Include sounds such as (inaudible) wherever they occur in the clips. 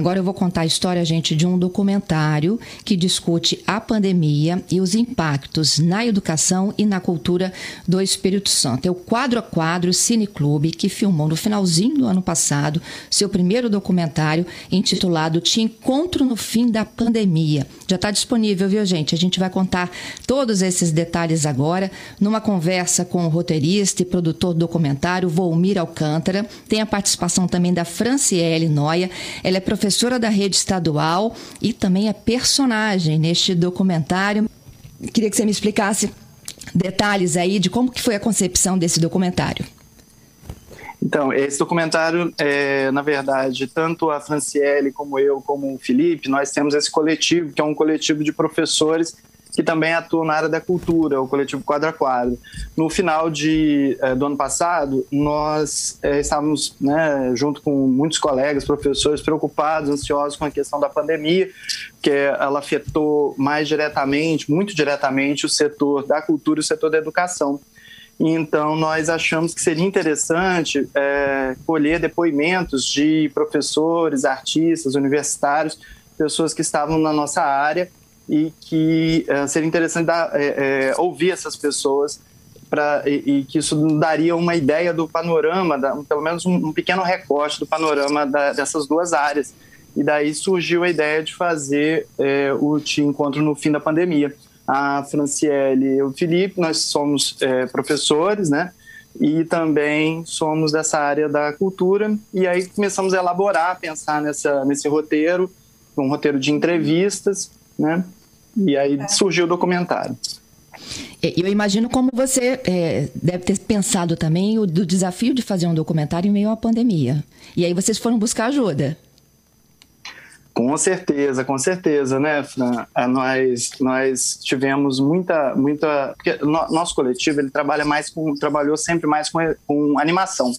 Agora eu vou contar a história, gente, de um documentário que discute a pandemia e os impactos na educação e na cultura do Espírito Santo. É o Quadro a Quadro Cine Clube, que filmou no finalzinho do ano passado seu primeiro documentário intitulado Te Encontro no Fim da Pandemia. Já está disponível, viu, gente? A gente vai contar todos esses detalhes agora numa conversa com o roteirista e produtor do documentário, Volmir Alcântara. Tem a participação também da Franciele Noia. Ela é professora professora da rede estadual e também é personagem neste documentário. Queria que você me explicasse detalhes aí de como que foi a concepção desse documentário. Então, esse documentário, é, na verdade, tanto a Franciele como eu, como o Felipe, nós temos esse coletivo, que é um coletivo de professores que também atua na área da cultura, o coletivo Quadro a Quadro. No final de, eh, do ano passado, nós eh, estávamos, né, junto com muitos colegas, professores, preocupados, ansiosos com a questão da pandemia, que ela afetou mais diretamente, muito diretamente, o setor da cultura e o setor da educação. Então, nós achamos que seria interessante é, colher depoimentos de professores, artistas, universitários, pessoas que estavam na nossa área e que uh, seria interessante dar, é, é, ouvir essas pessoas pra, e, e, que isso daria uma ideia do panorama, da, pelo menos um, um, pequeno recorte do panorama da, dessas duas áreas. E daí surgiu a ideia de fazer é, o Te Encontro no fim da pandemia. A Franciele e o Felipe, nós somos é, professores, né? E também somos dessa área da cultura. E aí começamos a elaborar, pensar nessa, nesse roteiro, um roteiro de entrevistas, né? E aí é. surgiu o documentário. Eu imagino como você é, deve ter pensado também o do desafio de fazer um documentário em meio à pandemia. E aí vocês foram buscar ajuda. Com certeza, com certeza, né, Fran? É, nós, nós tivemos muita, muita, porque no, nosso coletivo ele trabalha mais com, trabalhou sempre mais com, com animação.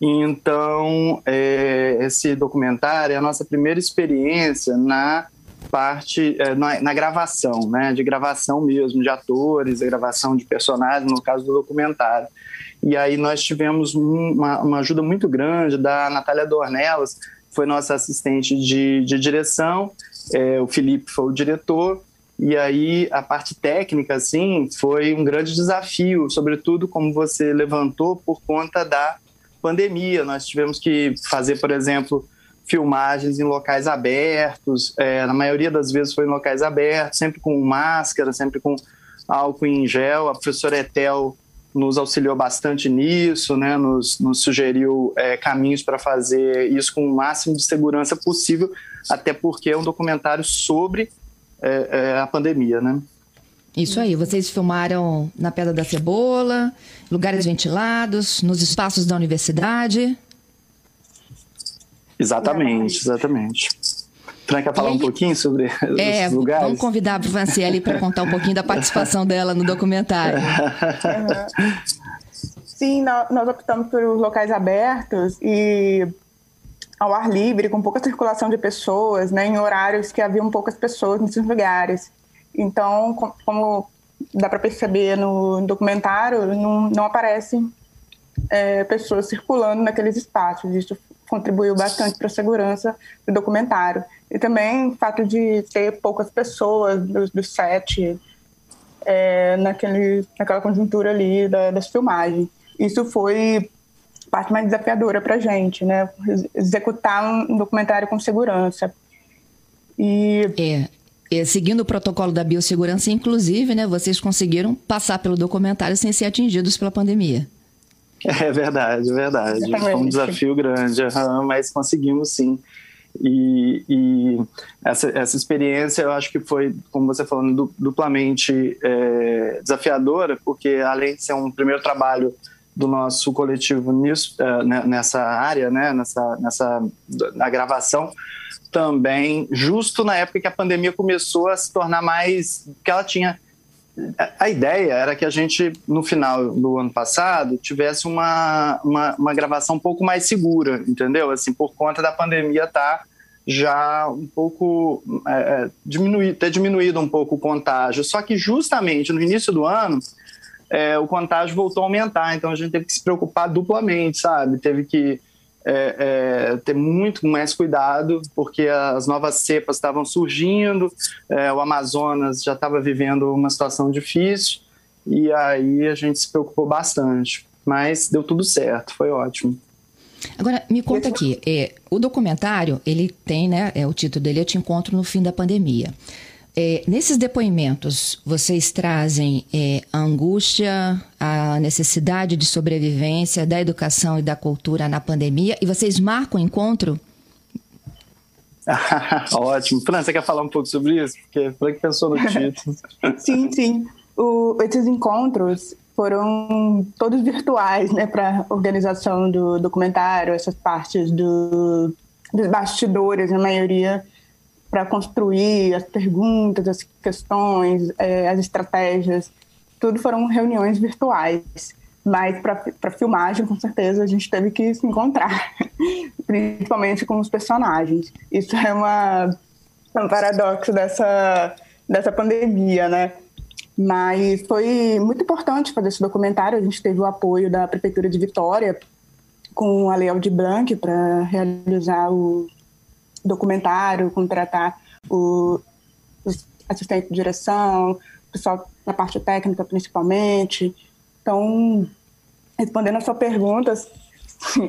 Então, é, esse documentário é a nossa primeira experiência na parte é, na, na, gravação, né, de gravação mesmo, de atores, de gravação de personagens, no caso do documentário. E aí nós tivemos uma, uma ajuda muito grande da Natália Dornelas, foi nossa assistente de, de direção, é, o Felipe foi o diretor, e aí a parte técnica, assim, foi um grande desafio, sobretudo como você levantou, por conta da pandemia. Nós tivemos que fazer, por exemplo, filmagens em locais abertos, é, na maioria das vezes foi em locais abertos, sempre com máscara, sempre com álcool em gel. A professora Etel nos auxiliou bastante nisso, né, nos, nos sugeriu é, caminhos para fazer isso com o máximo de segurança possível, até porque é um documentário sobre é, é a pandemia, né? Isso aí, vocês filmaram na Pedra da Cebola, lugares ventilados, nos espaços da universidade. Exatamente, exatamente. Fran, quer falar aí, um pouquinho sobre (laughs) é, os lugares? Vamos convidar a Franciele para contar um pouquinho da participação (laughs) dela no documentário. Sim, nós optamos por locais abertos e ao ar livre, com pouca circulação de pessoas, né, em horários que haviam poucas pessoas nesses lugares. Então, como dá para perceber no documentário, não, não aparecem é, pessoas circulando naqueles espaços. Isso contribuiu bastante para a segurança do documentário. E também o fato de ter poucas pessoas do, do set é, naquele, naquela conjuntura ali da, das filmagens. Isso foi parte mais desafiadora para a gente, né? Executar um documentário com segurança. E... É, é, seguindo o protocolo da biossegurança, inclusive, né, vocês conseguiram passar pelo documentário sem ser atingidos pela pandemia. (laughs) É verdade, é verdade. Exatamente. Foi um desafio grande, mas conseguimos sim. E, e, essa, essa experiência eu acho que foi, como você falando, duplamente é, desafiadora, porque além de ser um primeiro trabalho do nosso coletivo nisso, é, né, nessa área, né, nessa, nessa, na gravação, também justo na época que a pandemia começou a se tornar mais, que ela tinha a ideia era que a gente, no final do ano passado, tivesse uma, uma, uma, gravação um pouco mais segura, entendeu? Assim, por conta da pandemia estar tá já um pouco é, é, diminuído, ter diminuído um pouco o contágio. Só que justamente no início do ano é, o contágio voltou a aumentar, então a gente teve que se preocupar duplamente, sabe? Teve que é, é, ter muito mais cuidado, porque as novas cepas estavam surgindo, é, o Amazonas já estava vivendo uma situação difícil, e aí a gente se preocupou bastante. Mas deu tudo certo, foi ótimo. Agora, me conta aqui, é, o documentário, ele tem, né, é, o título dele, Eu Te Encontro no Fim da Pandemia. É, nesses depoimentos, vocês trazem é, a angústia, a necessidade de sobrevivência da educação e da cultura na pandemia e vocês marcam o encontro? (laughs) Ótimo. Fran, você quer falar um pouco sobre isso? Porque foi que pensou no título. (laughs) sim, sim. O, esses encontros foram todos virtuais, né, para organização do documentário, essas partes do, dos bastidores, a maioria para construir as perguntas, as questões, é, as estratégias, tudo foram reuniões virtuais. Mas para filmagem, com certeza, a gente teve que se encontrar, (laughs) principalmente com os personagens. Isso é uma, um paradoxo dessa, dessa pandemia, né? Mas foi muito importante fazer esse documentário. A gente teve o apoio da Prefeitura de Vitória com a Lei Aldir Blanc para realizar o, documentário, contratar o, os assistentes de direção, o pessoal da parte técnica principalmente. Então, respondendo a sua pergunta,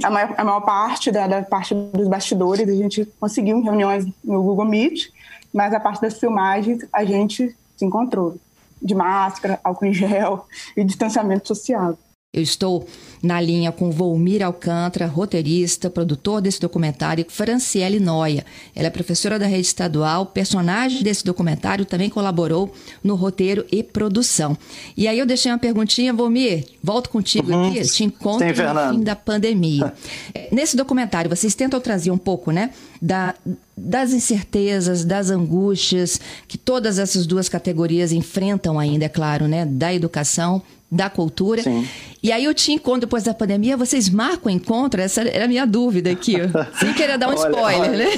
a maior, a maior parte da, da, parte dos bastidores a gente conseguiu reuniões no Google Meet, mas a parte das filmagens a gente se encontrou de máscara, álcool em gel (laughs) e distanciamento social. Eu estou na linha com Volmir Alcântara, roteirista, produtor desse documentário, Franciele Noia. Ela é professora da rede estadual, personagem desse documentário, também colaborou no roteiro e produção. E aí eu deixei uma perguntinha, Volmir, volto contigo uhum. aqui, te encontro Sim, no fim da pandemia. (laughs) É, nesse documentário, vocês tentam trazer um pouco, né, da, das incertezas, das angústias que todas essas duas categorias enfrentam ainda, é claro, né, da educação da cultura. Sim. E aí eu te encontro depois da pandemia, vocês marcam o encontro? Essa era a minha dúvida aqui. (laughs) Sem querer dar um olha, spoiler, olha. né?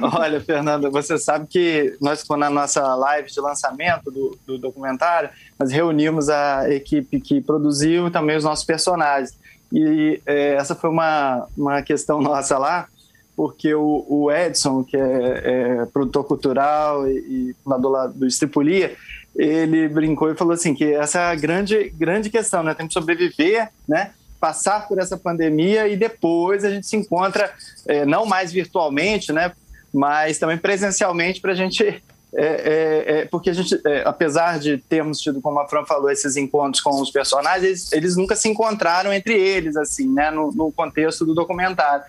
(laughs) olha, Fernanda, você sabe que nós, na nossa live de lançamento do, do documentário, nós reunimos a equipe que produziu e também os nossos personagens. E é, essa foi uma, uma questão nossa lá, porque o, o Edson, que é, é, produtor cultural e, e fundador do Estripulia, ele brincou e falou assim que essa é a grande, grande questão, né? Temos que sobreviver, né? Passar por essa pandemia e depois a gente se encontra, é, não mais virtualmente, né? Mas também presencialmente para a gente é, é, é, porque a gente, é, apesar de termos tido, como a Fran falou, esses encontros com os personagens, eles, eles nunca se encontraram entre eles, assim, né, no, no, contexto do documentário.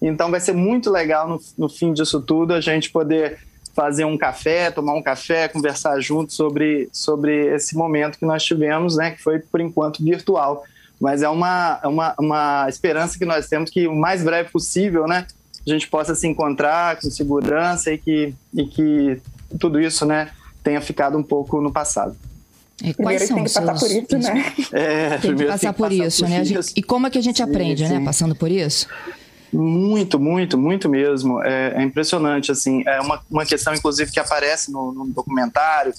Então vai ser muito legal no, no fim disso tudo a gente poder fazer um café, tomar um café, conversar junto sobre, sobre esse momento que nós tivemos, né, que foi por enquanto virtual. Mas é uma, é uma, uma esperança que nós temos que o mais breve possível, né, a gente possa se encontrar com segurança e que, e que tudo isso, né, tenha ficado um pouco no passado. É, quais são tem que seus... passar por isso, né? (laughs) É, tem que passar por isso, né? Gente... E como é que a gente sim, aprende, né, sim. né? Passando por isso? Muito, muito, muito mesmo. É, é, impressionante, assim. É uma, uma questão, inclusive, que aparece no, no, documentário,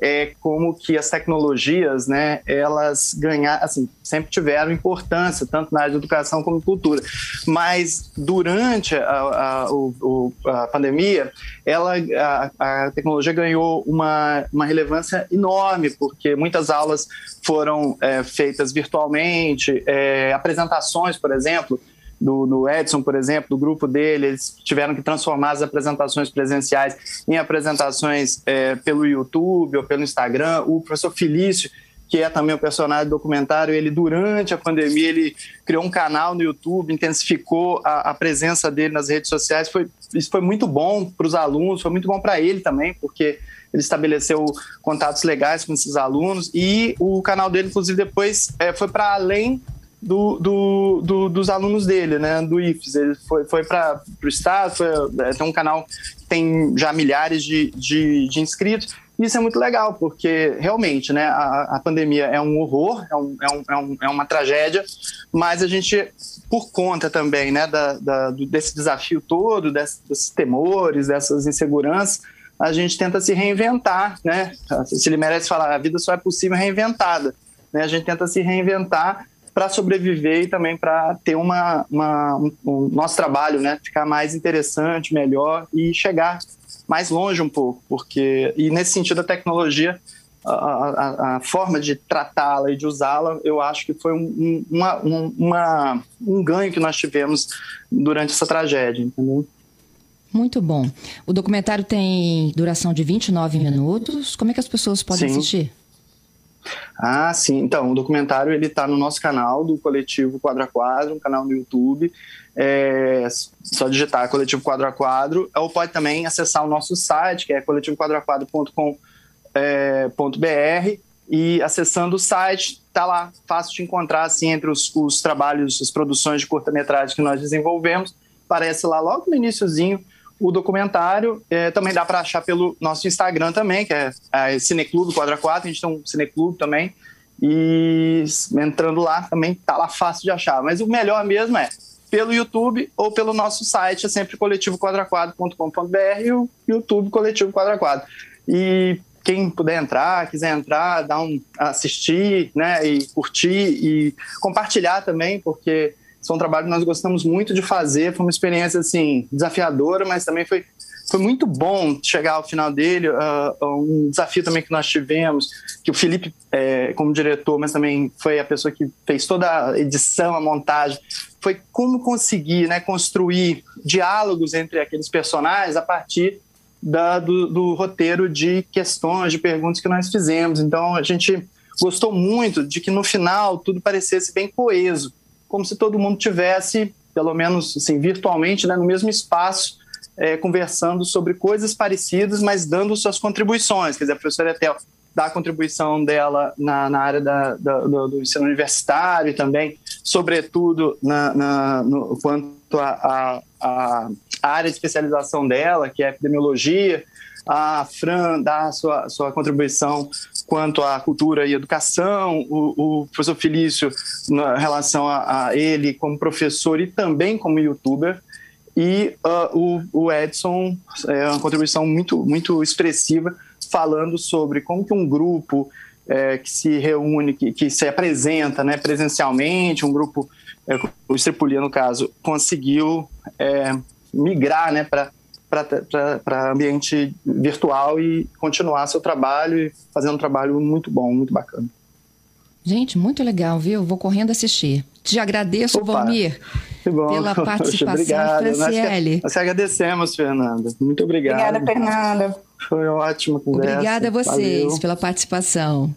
é como que as tecnologias, né, elas ganharam, assim, sempre tiveram importância, tanto na área de educação como cultura. Mas durante a, a, a, a pandemia, ela, a, a, tecnologia ganhou uma, uma relevância enorme, porque muitas aulas foram é, feitas virtualmente, é, apresentações, por exemplo, do, do, Edson, por exemplo, do grupo dele, eles tiveram que transformar as apresentações presenciais em apresentações é, pelo YouTube ou pelo Instagram. O professor Felício, que é também o personagem do documentário, ele durante a pandemia ele criou um canal no YouTube, intensificou a, a presença dele nas redes sociais. Foi, isso foi muito bom para os alunos, foi muito bom para ele também, porque ele estabeleceu contatos legais com esses alunos e o canal dele, inclusive, depois é, foi para além do, do, do, dos alunos dele, né, do IFES. Ele foi, foi para o Estado, foi, é, tem um canal que tem já milhares de, de, de inscritos, Isso é muito legal, porque realmente né, a, a pandemia é um horror, é, um, é, um, é, um, é, uma tragédia, mas a gente, por conta também né, da, da desse desafio todo, desses, desses temores, dessas inseguranças, a gente tenta se reinventar. Né? Se ele merece falar, a vida só é possível reinventada. Né? A gente tenta se reinventar para sobreviver e também para ter uma, uma um, um, nosso trabalho né, ficar mais interessante, melhor e chegar mais longe um pouco, porque e nesse sentido a tecnologia a, a, a forma de tratá-la e de usá-la, eu acho que foi um, uma, um, uma, um ganho que nós tivemos durante essa tragédia, entendeu? Muito bom. O documentário tem duração de 29 minutos. Como é que as pessoas podem sim. assistir? Ah, sim. Então, o documentário ele está no nosso canal do Coletivo Quadro a Quadro, um canal no YouTube. É só digitar Coletivo Quadro a Quadro. Ou pode também acessar o nosso site, que é coletivoquadroaquadro.com.br. É, e acessando o site, tá lá, fácil de encontrar assim entre os, os trabalhos, as produções de curta-metragem que nós desenvolvemos. Aparece lá logo no iníciozinho o documentário. É, também dá para achar pelo nosso Instagram também, que é, é Cineclube Quadra 4, a gente tem um Cineclube também. E entrando lá também tá lá fácil de achar. Mas o melhor mesmo é pelo YouTube ou pelo nosso site, é sempre coletivoquadraquadro.com.br e o YouTube Coletivo Quadra Quadro. E quem puder entrar, quiser entrar, dar um assistir, né, e curtir e compartilhar também, porque são um trabalho que nós gostamos muito de fazer. Foi uma experiência assim desafiadora, mas também foi foi muito bom chegar ao final dele. Uh, um desafio também que nós tivemos, que o Felipe, é, como diretor, mas também foi a pessoa que fez toda a edição, a montagem, foi como conseguir né, construir diálogos entre aqueles personagens a partir da, do, do roteiro de questões, de perguntas que nós fizemos. Então a gente gostou muito de que no final tudo parecesse bem coeso como se todo mundo tivesse, pelo menos assim, virtualmente, né, no mesmo espaço, é, conversando sobre coisas parecidas, mas dando suas contribuições. Quer dizer, a professora Etel dá a contribuição dela na, na área da, da, do, do, ensino universitário também, sobretudo, na, na no, quanto à área de especialização dela, que é epidemiologia. A Fran dá a sua, sua contribuição quanto à cultura e educação, o, o professor Felício, na relação a, a, ele como professor e também como youtuber, e uh, o, o, Edson, é uma contribuição muito, muito expressiva, falando sobre como que um grupo é, que se reúne, que, que se apresenta né, presencialmente, um grupo, é, o Estripulia no caso, conseguiu é, migrar né, para para ambiente virtual e continuar seu trabalho e fazendo um trabalho muito bom, muito bacana. Gente, muito legal, viu? Vou correndo assistir. Te agradeço, Opa, Valmir, pela (laughs) participação, obrigado. Franciele. Nós, nós que agradecemos, Fernanda. Muito obrigado. Obrigada, Fernanda. Foi ótimo conversa. Obrigada a vocês Valeu. pela participação.